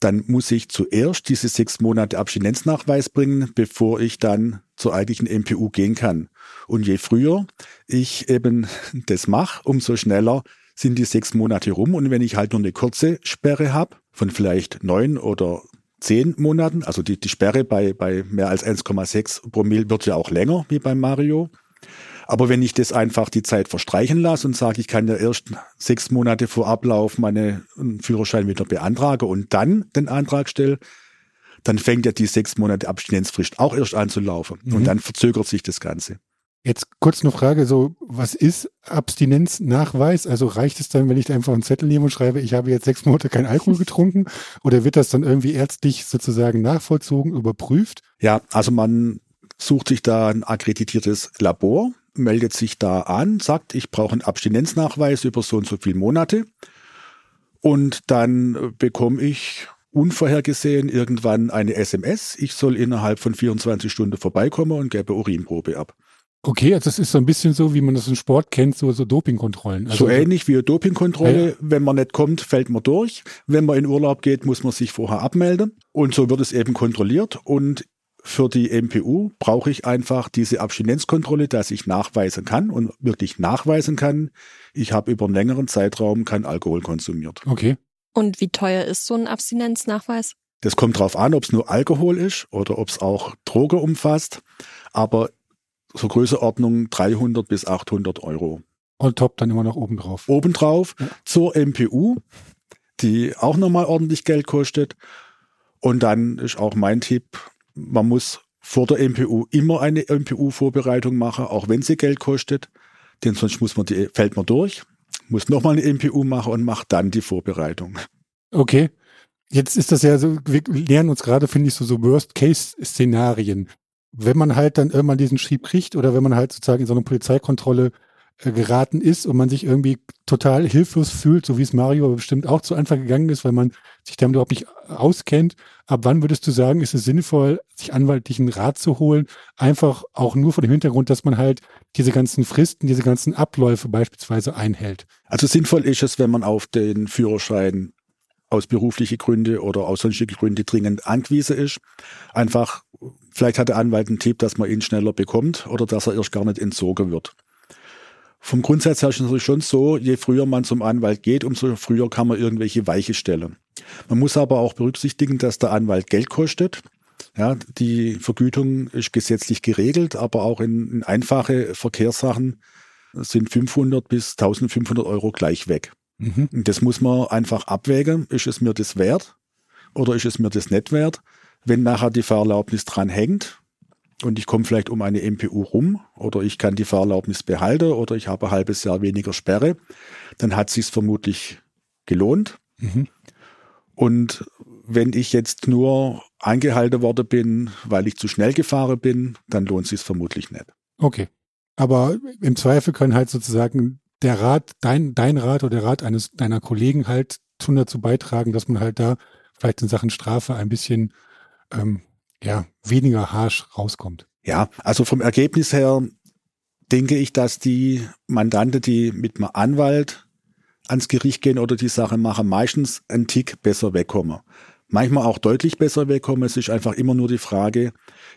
dann muss ich zuerst diese sechs Monate Abstinenznachweis bringen, bevor ich dann zur eigentlichen MPU gehen kann. Und je früher ich eben das mache, umso schneller sind die sechs Monate rum. Und wenn ich halt nur eine kurze Sperre habe, von vielleicht neun oder zehn Monaten, also die, die Sperre bei, bei mehr als 1,6 Promille wird ja auch länger wie beim Mario, aber wenn ich das einfach die Zeit verstreichen lasse und sage, ich kann ja erst sechs Monate vor Ablauf meinen Führerschein wieder beantragen und dann den Antrag stelle, dann fängt ja die sechs Monate Abstinenzfrist auch erst an zu laufen. Mhm. Und dann verzögert sich das Ganze. Jetzt kurz eine Frage, so, was ist Abstinenznachweis? Also reicht es dann, wenn ich einfach einen Zettel nehme und schreibe, ich habe jetzt sechs Monate kein Alkohol getrunken? Oder wird das dann irgendwie ärztlich sozusagen nachvollzogen, überprüft? Ja, also man sucht sich da ein akkreditiertes Labor, meldet sich da an, sagt, ich brauche einen Abstinenznachweis über so und so viele Monate. Und dann bekomme ich unvorhergesehen irgendwann eine SMS. Ich soll innerhalb von 24 Stunden vorbeikommen und gebe Urinprobe ab. Okay, also das ist so ein bisschen so, wie man das im Sport kennt, so, so Dopingkontrollen. Also so ähnlich wie eine Dopingkontrolle. Ja. Wenn man nicht kommt, fällt man durch. Wenn man in Urlaub geht, muss man sich vorher abmelden. Und so wird es eben kontrolliert. Und für die MPU brauche ich einfach diese Abstinenzkontrolle, dass ich nachweisen kann und wirklich nachweisen kann, ich habe über einen längeren Zeitraum kein Alkohol konsumiert. Okay. Und wie teuer ist so ein Abstinenznachweis? Das kommt drauf an, ob es nur Alkohol ist oder ob es auch Droge umfasst. Aber so Größeordnung 300 bis 800 Euro. Und top dann immer noch obendrauf. Obendrauf ja. zur MPU, die auch nochmal ordentlich Geld kostet. Und dann ist auch mein Tipp, man muss vor der MPU immer eine MPU-Vorbereitung machen, auch wenn sie Geld kostet. Denn sonst muss man die, fällt man durch, muss nochmal eine MPU machen und macht dann die Vorbereitung. Okay. Jetzt ist das ja so, wir lernen uns gerade, finde ich, so, so Worst-Case-Szenarien. Wenn man halt dann irgendwann diesen Schrieb kriegt oder wenn man halt sozusagen in so eine Polizeikontrolle geraten ist und man sich irgendwie total hilflos fühlt, so wie es Mario bestimmt auch zu Anfang gegangen ist, weil man sich damit überhaupt nicht auskennt. Ab wann würdest du sagen, ist es sinnvoll, sich anwaltlichen Rat zu holen? Einfach auch nur vor dem Hintergrund, dass man halt diese ganzen Fristen, diese ganzen Abläufe beispielsweise einhält. Also sinnvoll ist es, wenn man auf den Führerschein aus berufliche Gründe oder aus sonstige Gründe dringend angewiesen ist. Einfach, vielleicht hat der Anwalt einen Tipp, dass man ihn schneller bekommt oder dass er erst gar nicht entzogen wird. Vom Grundsatz her ist es natürlich schon so, je früher man zum Anwalt geht, umso früher kann man irgendwelche Weiche stellen. Man muss aber auch berücksichtigen, dass der Anwalt Geld kostet. Ja, die Vergütung ist gesetzlich geregelt, aber auch in, in einfache Verkehrssachen sind 500 bis 1500 Euro gleich weg. Mhm. Das muss man einfach abwägen. Ist es mir das wert oder ist es mir das nicht wert? Wenn nachher die Fahrerlaubnis dran hängt, und ich komme vielleicht um eine MPU rum oder ich kann die Fahrerlaubnis behalten oder ich habe ein halbes Jahr weniger Sperre, dann hat sich vermutlich gelohnt. Mhm. Und wenn ich jetzt nur eingehalten worden bin, weil ich zu schnell gefahren bin, dann lohnt sich vermutlich nicht. Okay. Aber im Zweifel kann halt sozusagen der Rat, dein, dein Rat oder der Rat eines deiner Kollegen halt tun dazu beitragen, dass man halt da vielleicht in Sachen Strafe ein bisschen ähm, ja, weniger harsch rauskommt. Ja, also vom Ergebnis her denke ich, dass die Mandante, die mit einem Anwalt ans Gericht gehen oder die Sache machen, meistens einen Tick besser wegkommen. Manchmal auch deutlich besser wegkommen. Es ist einfach immer nur die Frage,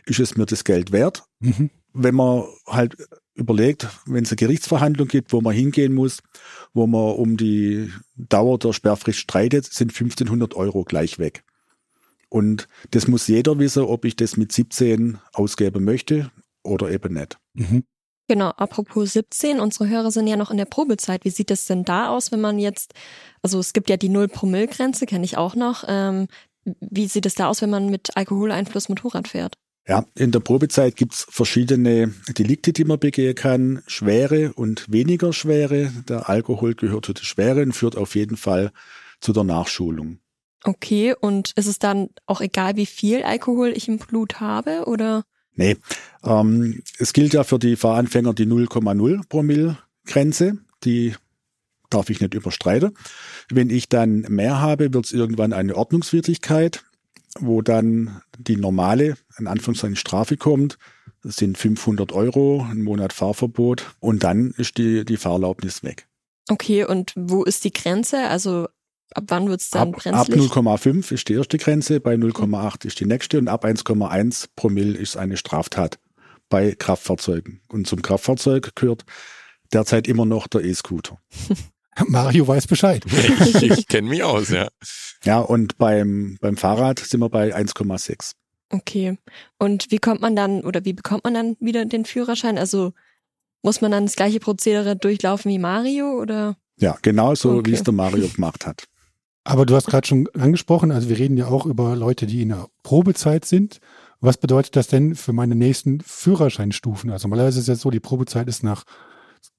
ist es mir das Geld wert? Mhm. Wenn man halt überlegt, wenn es eine Gerichtsverhandlung gibt, wo man hingehen muss, wo man um die Dauer der Sperrfrist streitet, sind 1500 Euro gleich weg. Und das muss jeder wissen, ob ich das mit 17 ausgeben möchte oder eben nicht. Mhm. Genau, apropos 17, unsere Hörer sind ja noch in der Probezeit. Wie sieht es denn da aus, wenn man jetzt, also es gibt ja die Null-Promille-Grenze, kenne ich auch noch. Ähm, wie sieht es da aus, wenn man mit Alkoholeinfluss Motorrad fährt? Ja, in der Probezeit gibt's verschiedene Delikte, die man begehen kann. Schwere und weniger schwere. Der Alkohol gehört zu den schweren, führt auf jeden Fall zu der Nachschulung. Okay, und ist es dann auch egal, wie viel Alkohol ich im Blut habe, oder? Nee, ähm, es gilt ja für die Fahranfänger die 0,0 Promille Grenze, die darf ich nicht überstreiten. Wenn ich dann mehr habe, wird es irgendwann eine Ordnungswidrigkeit, wo dann die normale, in Anführungszeichen Strafe kommt. Das sind 500 Euro, ein Monat Fahrverbot und dann ist die, die Fahrerlaubnis weg. Okay, und wo ist die Grenze? Also Ab wann wird es dann ab, brenzlig? Ab 0,5 ist die erste Grenze, bei 0,8 ist die nächste und ab 1,1 Promille ist eine Straftat bei Kraftfahrzeugen. Und zum Kraftfahrzeug gehört derzeit immer noch der E-Scooter. Mario weiß Bescheid. ich, ich kenne mich aus, ja. Ja, und beim, beim Fahrrad sind wir bei 1,6. Okay. Und wie kommt man dann oder wie bekommt man dann wieder den Führerschein? Also muss man dann das gleiche Prozedere durchlaufen wie Mario oder? Ja, genau so, okay. wie es der Mario gemacht hat. Aber du hast gerade schon angesprochen, also wir reden ja auch über Leute, die in der Probezeit sind. Was bedeutet das denn für meine nächsten Führerscheinstufen? Also normalerweise ist es ja so, die Probezeit ist nach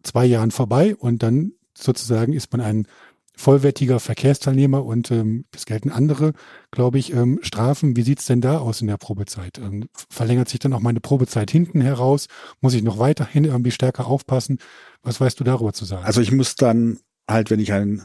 zwei Jahren vorbei und dann sozusagen ist man ein vollwertiger Verkehrsteilnehmer und ähm, es gelten andere, glaube ich, ähm, Strafen. Wie sieht's denn da aus in der Probezeit? Ähm, verlängert sich dann auch meine Probezeit hinten heraus? Muss ich noch weiterhin irgendwie stärker aufpassen? Was weißt du darüber zu sagen? Also ich muss dann halt, wenn ich einen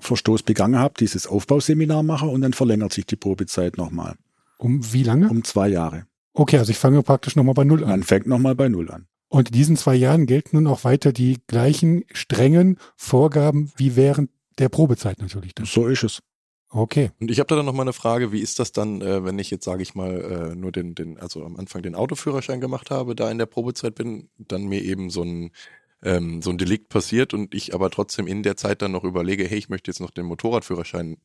Verstoß begangen habe, dieses Aufbauseminar mache und dann verlängert sich die Probezeit nochmal. Um wie lange? Um zwei Jahre. Okay, also ich fange praktisch nochmal bei Null an. Man fängt nochmal bei Null an. Und in diesen zwei Jahren gelten nun auch weiter die gleichen strengen Vorgaben wie während der Probezeit natürlich. Dann. So ist es. Okay. Und ich habe da dann noch mal eine Frage, wie ist das dann, äh, wenn ich jetzt, sage ich mal, äh, nur den, den, also am Anfang den Autoführerschein gemacht habe, da in der Probezeit bin, dann mir eben so ein ähm, so ein Delikt passiert und ich aber trotzdem in der Zeit dann noch überlege, hey, ich möchte jetzt noch den Motorradführerschein,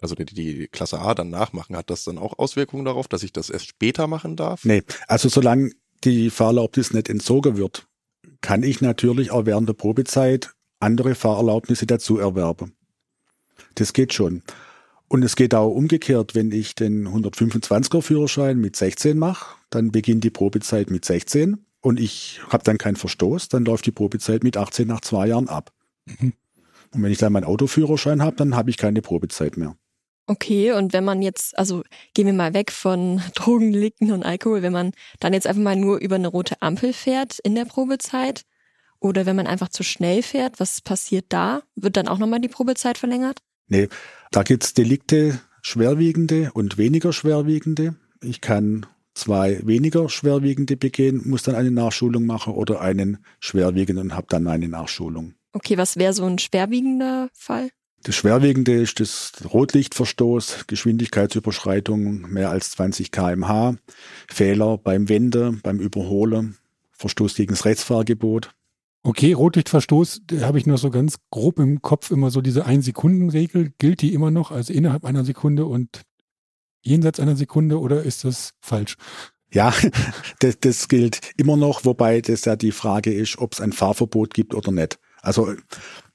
also die, die Klasse A dann nachmachen, hat das dann auch Auswirkungen darauf, dass ich das erst später machen darf? Nee, also solange die Fahrerlaubnis nicht entzogen wird, kann ich natürlich auch während der Probezeit andere Fahrerlaubnisse dazu erwerben. Das geht schon. Und es geht auch umgekehrt, wenn ich den 125er Führerschein mit 16 mache, dann beginnt die Probezeit mit 16 und ich habe dann keinen Verstoß, dann läuft die Probezeit mit 18 nach zwei Jahren ab. Mhm. Und wenn ich dann meinen Autoführerschein habe, dann habe ich keine Probezeit mehr. Okay, und wenn man jetzt, also gehen wir mal weg von Drogendelikten und Alkohol, wenn man dann jetzt einfach mal nur über eine rote Ampel fährt in der Probezeit oder wenn man einfach zu schnell fährt, was passiert da? Wird dann auch nochmal die Probezeit verlängert? Nee, da gibt's Delikte, schwerwiegende und weniger schwerwiegende. Ich kann zwei weniger schwerwiegende begehen, muss dann eine Nachschulung machen oder einen schwerwiegenden und habe dann eine Nachschulung. Okay, was wäre so ein schwerwiegender Fall? Das Schwerwiegende ist das Rotlichtverstoß, Geschwindigkeitsüberschreitung mehr als 20 kmh, Fehler beim Wende, beim Überholen, Verstoß gegen das Rechtsfahrgebot. Okay, Rotlichtverstoß, da habe ich nur so ganz grob im Kopf immer so diese Ein-Sekunden-Regel. Gilt die immer noch, also innerhalb einer Sekunde und jenseits einer Sekunde oder ist das falsch? Ja, das, das gilt immer noch, wobei das ja die Frage ist, ob es ein Fahrverbot gibt oder nicht. Also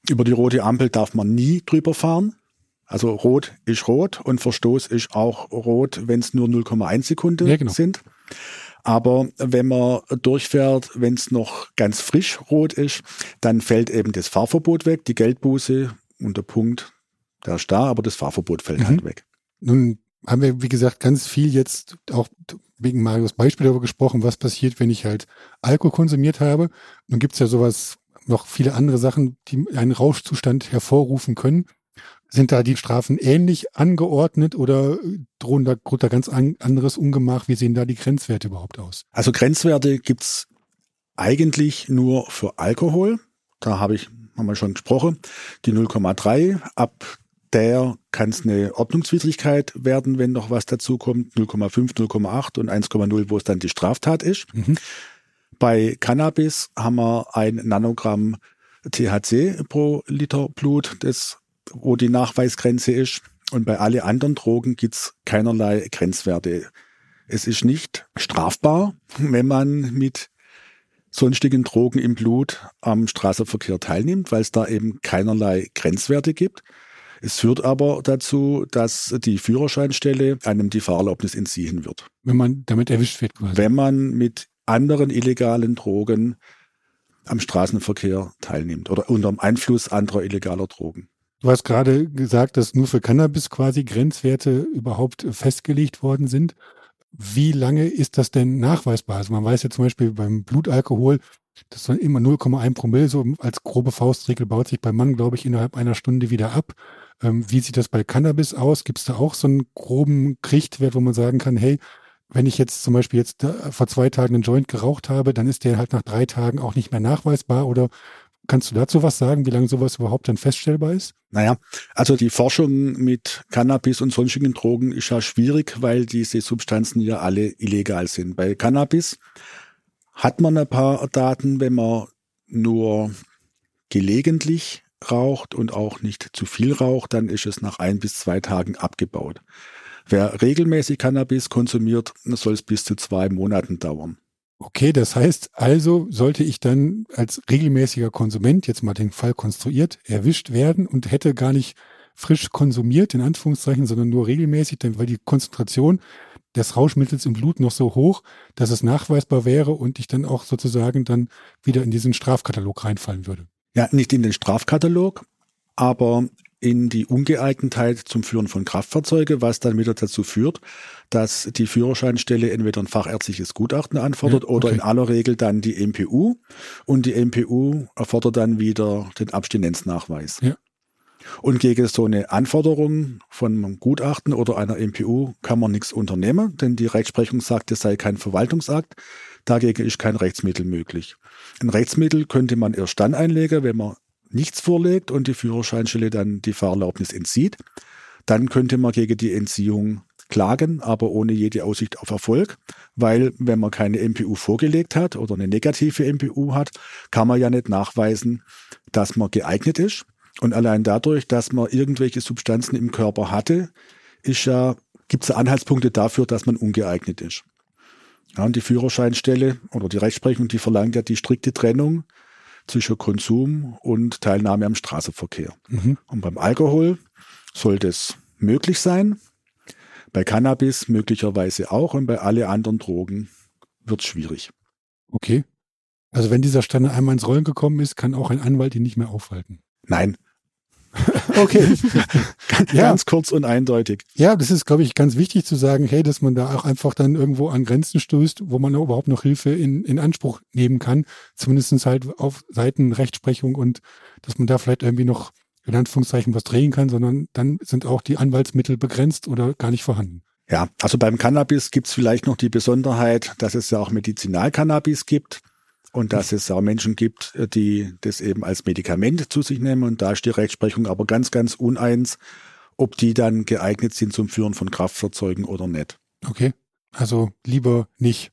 über die rote Ampel darf man nie drüber fahren. Also rot ist rot und Verstoß ist auch rot, wenn es nur 0,1 Sekunden ja, genau. sind. Aber wenn man durchfährt, wenn es noch ganz frisch rot ist, dann fällt eben das Fahrverbot weg, die Geldbuße und der Punkt, der ist da, aber das Fahrverbot fällt mhm. halt weg. Nun haben wir, wie gesagt, ganz viel jetzt auch wegen Marios Beispiel darüber gesprochen, was passiert, wenn ich halt Alkohol konsumiert habe. Nun gibt's ja sowas, noch viele andere Sachen, die einen Rauschzustand hervorrufen können. Sind da die Strafen ähnlich angeordnet oder drohen da, da ganz an, anderes Ungemach? Wie sehen da die Grenzwerte überhaupt aus? Also Grenzwerte gibt's eigentlich nur für Alkohol. Da habe ich, haben wir schon gesprochen, die 0,3. Ab der kann es eine Ordnungswidrigkeit werden, wenn noch was dazu kommt. 0,5, 0,8 und 1,0, wo es dann die Straftat ist. Mhm. Bei Cannabis haben wir ein Nanogramm THC pro Liter Blut, das, wo die Nachweisgrenze ist. Und bei alle anderen Drogen gibt's keinerlei Grenzwerte. Es ist nicht strafbar, wenn man mit sonstigen Drogen im Blut am Straßenverkehr teilnimmt, weil es da eben keinerlei Grenzwerte gibt. Es führt aber dazu, dass die Führerscheinstelle einem die Fahrerlaubnis entziehen wird. Wenn man damit erwischt wird quasi. Wenn man mit anderen illegalen Drogen am Straßenverkehr teilnimmt oder unter dem Einfluss anderer illegaler Drogen. Du hast gerade gesagt, dass nur für Cannabis quasi Grenzwerte überhaupt festgelegt worden sind. Wie lange ist das denn nachweisbar? Also man weiß ja zum Beispiel beim Blutalkohol, das dann immer 0,1 Promille, so als grobe Faustregel baut sich beim Mann, glaube ich, innerhalb einer Stunde wieder ab. Ähm, wie sieht das bei Cannabis aus? Gibt es da auch so einen groben Richtwert, wo man sagen kann, hey, wenn ich jetzt zum Beispiel jetzt vor zwei Tagen einen Joint geraucht habe, dann ist der halt nach drei Tagen auch nicht mehr nachweisbar oder Kannst du dazu was sagen, wie lange sowas überhaupt dann feststellbar ist? Naja, also die Forschung mit Cannabis und sonstigen Drogen ist ja schwierig, weil diese Substanzen ja alle illegal sind. Bei Cannabis hat man ein paar Daten, wenn man nur gelegentlich raucht und auch nicht zu viel raucht, dann ist es nach ein bis zwei Tagen abgebaut. Wer regelmäßig Cannabis konsumiert, soll es bis zu zwei Monaten dauern. Okay, das heißt also, sollte ich dann als regelmäßiger Konsument, jetzt mal den Fall konstruiert, erwischt werden und hätte gar nicht frisch konsumiert, in Anführungszeichen, sondern nur regelmäßig, dann weil die Konzentration des Rauschmittels im Blut noch so hoch, dass es nachweisbar wäre und ich dann auch sozusagen dann wieder in diesen Strafkatalog reinfallen würde. Ja, nicht in den Strafkatalog, aber in die Ungeeignetheit zum Führen von Kraftfahrzeuge, was dann wieder dazu führt, dass die Führerscheinstelle entweder ein fachärztliches Gutachten anfordert Ja, oder okay. in aller Regel dann die MPU und die MPU erfordert dann wieder den Abstinenznachweis. Ja. Und gegen so eine Anforderung von einem Gutachten oder einer MPU kann man nichts unternehmen, denn die Rechtsprechung sagt, es sei kein Verwaltungsakt. Dagegen ist kein Rechtsmittel möglich. Ein Rechtsmittel könnte man erst dann einlegen, wenn man nichts vorlegt und die Führerscheinstelle dann die Fahrerlaubnis entzieht. Dann könnte man gegen die Entziehung klagen, aber ohne jede Aussicht auf Erfolg, weil wenn man keine MPU vorgelegt hat oder eine negative MPU hat, kann man ja nicht nachweisen, dass man geeignet ist. Und allein dadurch, dass man irgendwelche Substanzen im Körper hatte, ist ja, gibt es Anhaltspunkte dafür, dass man ungeeignet ist. Ja, und die Führerscheinstelle oder die Rechtsprechung, die verlangt ja die strikte Trennung zwischen Konsum und Teilnahme am Straßenverkehr. Mhm. Und beim Alkohol soll das möglich sein, bei Cannabis möglicherweise auch und bei alle anderen Drogen wird es schwierig. Okay. Also wenn dieser Standard einmal ins Rollen gekommen ist, kann auch ein Anwalt ihn nicht mehr aufhalten. Nein, Okay. Ja. ganz kurz und eindeutig. Ja, das ist, glaube ich, ganz wichtig zu sagen, hey, dass man da auch einfach dann irgendwo an Grenzen stößt, wo man überhaupt noch Hilfe in, in Anspruch nehmen kann. Zumindestens halt auf Seiten Rechtsprechung und dass man da vielleicht irgendwie noch in Anführungszeichen was drehen kann, sondern dann sind auch die Anwaltsmittel begrenzt oder gar nicht vorhanden. Ja, also beim Cannabis gibt es vielleicht noch die Besonderheit, dass es ja auch Medizinalcannabis gibt und dass es auch Menschen gibt, die das eben als Medikament zu sich nehmen. Und da ist die Rechtsprechung aber ganz, ganz uneins, ob die dann geeignet sind zum Führen von Kraftfahrzeugen oder nicht. Okay. Also lieber nicht.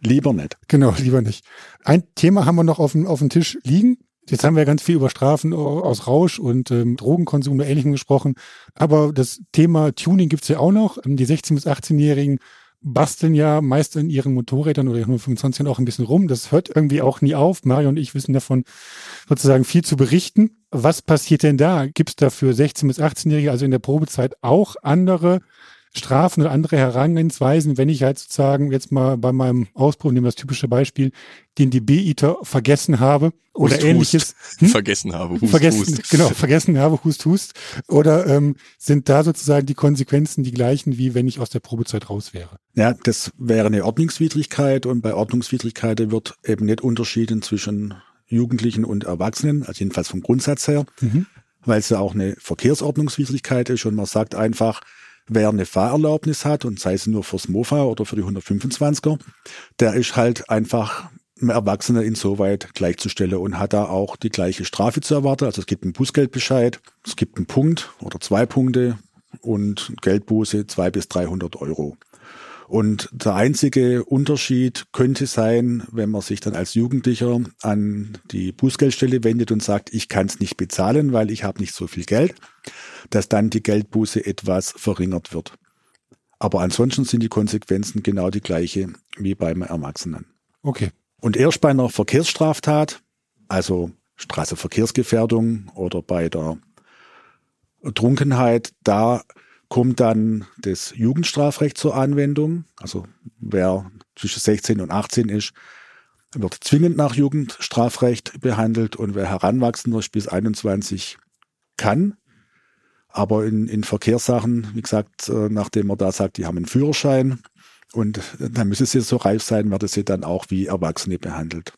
Lieber nicht. Genau, lieber nicht. Ein Thema haben wir noch auf dem, auf dem Tisch liegen. Jetzt haben wir ganz viel über Strafen aus Rausch und ähm, Drogenkonsum und Ähnlichem gesprochen. Aber das Thema Tuning gibt's ja auch noch. Ähm, Die 16- bis 18-Jährigen basteln ja meist in ihren Motorrädern oder ihren 25 auch ein bisschen rum. Das hört irgendwie auch nie auf. Mario und ich wissen davon sozusagen viel zu berichten. Was passiert denn da? Gibt's da für 16- bis 18-Jährige, also in der Probezeit, auch andere Strafen oder andere Herangehensweisen, wenn ich halt sozusagen jetzt mal bei meinem Ausbruch, nehmen wir das typische Beispiel, den DB-Eater vergessen habe oder Hust, ähnliches. Hust. Vergessen habe. Hust, vergessen, Hust. genau, vergessen habe, Hust, Hust. Oder ähm, sind da sozusagen die Konsequenzen die gleichen, wie wenn ich aus der Probezeit raus wäre? Ja, das wäre eine Ordnungswidrigkeit und bei Ordnungswidrigkeiten wird eben nicht unterschieden zwischen Jugendlichen und Erwachsenen, also jedenfalls vom Grundsatz her, Mhm. weil es ja auch eine Verkehrsordnungswidrigkeit ist und man sagt einfach, wer eine Fahrerlaubnis hat und sei es nur fürs Mofa oder für die 125er, der ist halt einfach einem Erwachsenen insoweit gleichzustellen und hat da auch die gleiche Strafe zu erwarten. Also es gibt einen Bußgeldbescheid, es gibt einen Punkt oder zwei Punkte und Geldbuße zwei bis 300 Euro. Und der einzige Unterschied könnte sein, wenn man sich dann als Jugendlicher an die Bußgeldstelle wendet und sagt, ich kann es nicht bezahlen, weil ich habe nicht so viel Geld, dass dann die Geldbuße etwas verringert wird. Aber ansonsten sind die Konsequenzen genau die gleiche wie beim Erwachsenen. Okay. Und erst bei einer Verkehrsstraftat, also Straßenverkehrsgefährdung oder bei der Trunkenheit, da kommt dann das Jugendstrafrecht zur Anwendung. Also wer zwischen 16 und 18 ist, wird zwingend nach Jugendstrafrecht behandelt und wer heranwachsender ist bis 21 kann. Aber in, in Verkehrssachen, wie gesagt, äh, nachdem man da sagt, die haben einen Führerschein und dann müssen sie so reif sein, werden sie dann auch wie Erwachsene behandelt.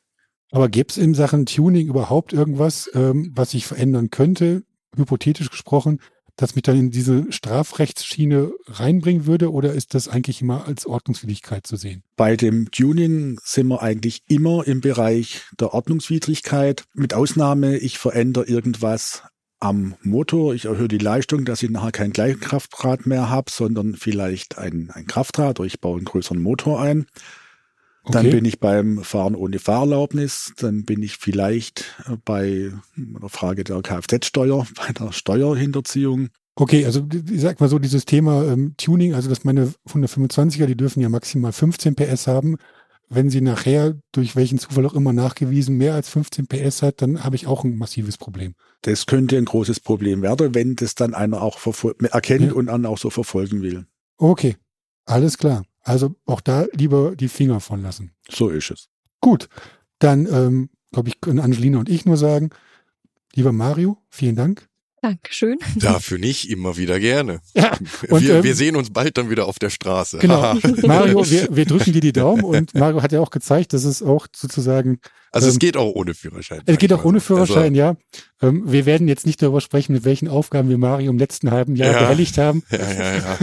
Aber gäbe es in Sachen Tuning überhaupt irgendwas, ähm, was sich verändern könnte, hypothetisch gesprochen, das mich dann in diese Strafrechtsschiene reinbringen würde? Oder ist das eigentlich immer als Ordnungswidrigkeit zu sehen? Bei dem Tuning sind wir eigentlich immer im Bereich der Ordnungswidrigkeit. Mit Ausnahme, ich verändere irgendwas am Motor, ich erhöhe die Leistung, dass ich nachher kein Gleichkraftrad mehr habe, sondern vielleicht ein, ein Kraftrad oder ich baue einen größeren Motor ein. Dann Okay. bin ich beim Fahren ohne Fahrerlaubnis. Dann bin ich vielleicht äh, bei der Frage der Kfz-Steuer, bei der Steuerhinterziehung. Okay, also ich sag mal so, dieses Thema ähm, Tuning, also dass meine 125er, die dürfen ja maximal 15 PS haben. Wenn sie nachher durch welchen Zufall auch immer nachgewiesen mehr als 15 PS hat, dann habe ich auch ein massives Problem. Das könnte ein großes Problem werden, wenn das dann einer auch erkennt Ja. und dann auch so verfolgen will. Okay, alles klar. Also auch da lieber die Finger von lassen. So ist es. Gut, dann ähm, glaube ich, können Angelina und ich nur sagen, lieber Mario, vielen Dank. Dankeschön. Dafür nicht, immer wieder gerne. Ja, und, wir, ähm, wir sehen uns bald dann wieder auf der Straße. Genau. Mario, wir, wir drücken dir die Daumen und Mario hat ja auch gezeigt, dass es auch sozusagen, Also es ähm, geht auch ohne Führerschein. es geht auch ohne Also, Führerschein, ja. Ähm, wir werden jetzt nicht darüber sprechen, mit welchen Aufgaben wir Mario im letzten halben Jahr Ja. behelligt haben. Ja, ja, ja.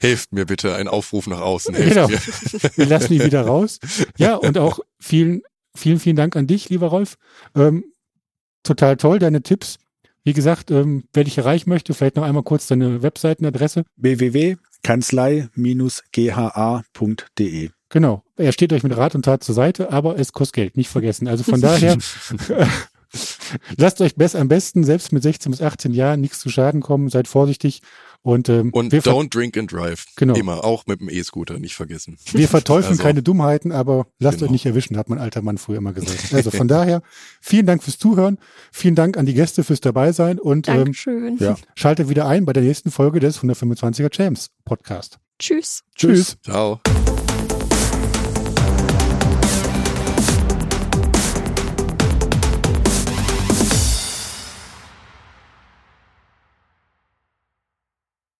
Helft mir bitte, ein Aufruf nach außen. Helft Genau. mir. Wir lassen ihn wieder raus. Ja, und auch vielen, vielen, vielen Dank an dich, lieber Rolf. Ähm, total toll, deine Tipps. Wie gesagt, ähm, wer dich erreichen möchte, vielleicht noch einmal kurz deine Webseitenadresse. www.kanzlei-gha.de. Genau. Er steht euch mit Rat und Tat zur Seite, aber es kostet Geld, nicht vergessen. Also von daher, lasst euch besser, am besten, selbst mit 16 bis 18 Jahren, nichts zu Schaden kommen, seid vorsichtig und, ähm, Und ver don't drink and drive. Genau. Immer, auch mit dem E-Scooter, nicht vergessen. wir verteufeln Also- keine Dummheiten, aber lasst Genau. euch nicht erwischen, hat mein alter Mann früher immer gesagt. Also von daher, vielen Dank fürs Zuhören, vielen Dank an die Gäste fürs Dabeisein und ähm, Dankeschön. ja. schaltet wieder ein bei der nächsten Folge des 125er Champs Podcast. Tschüss. Tschüss. Ciao.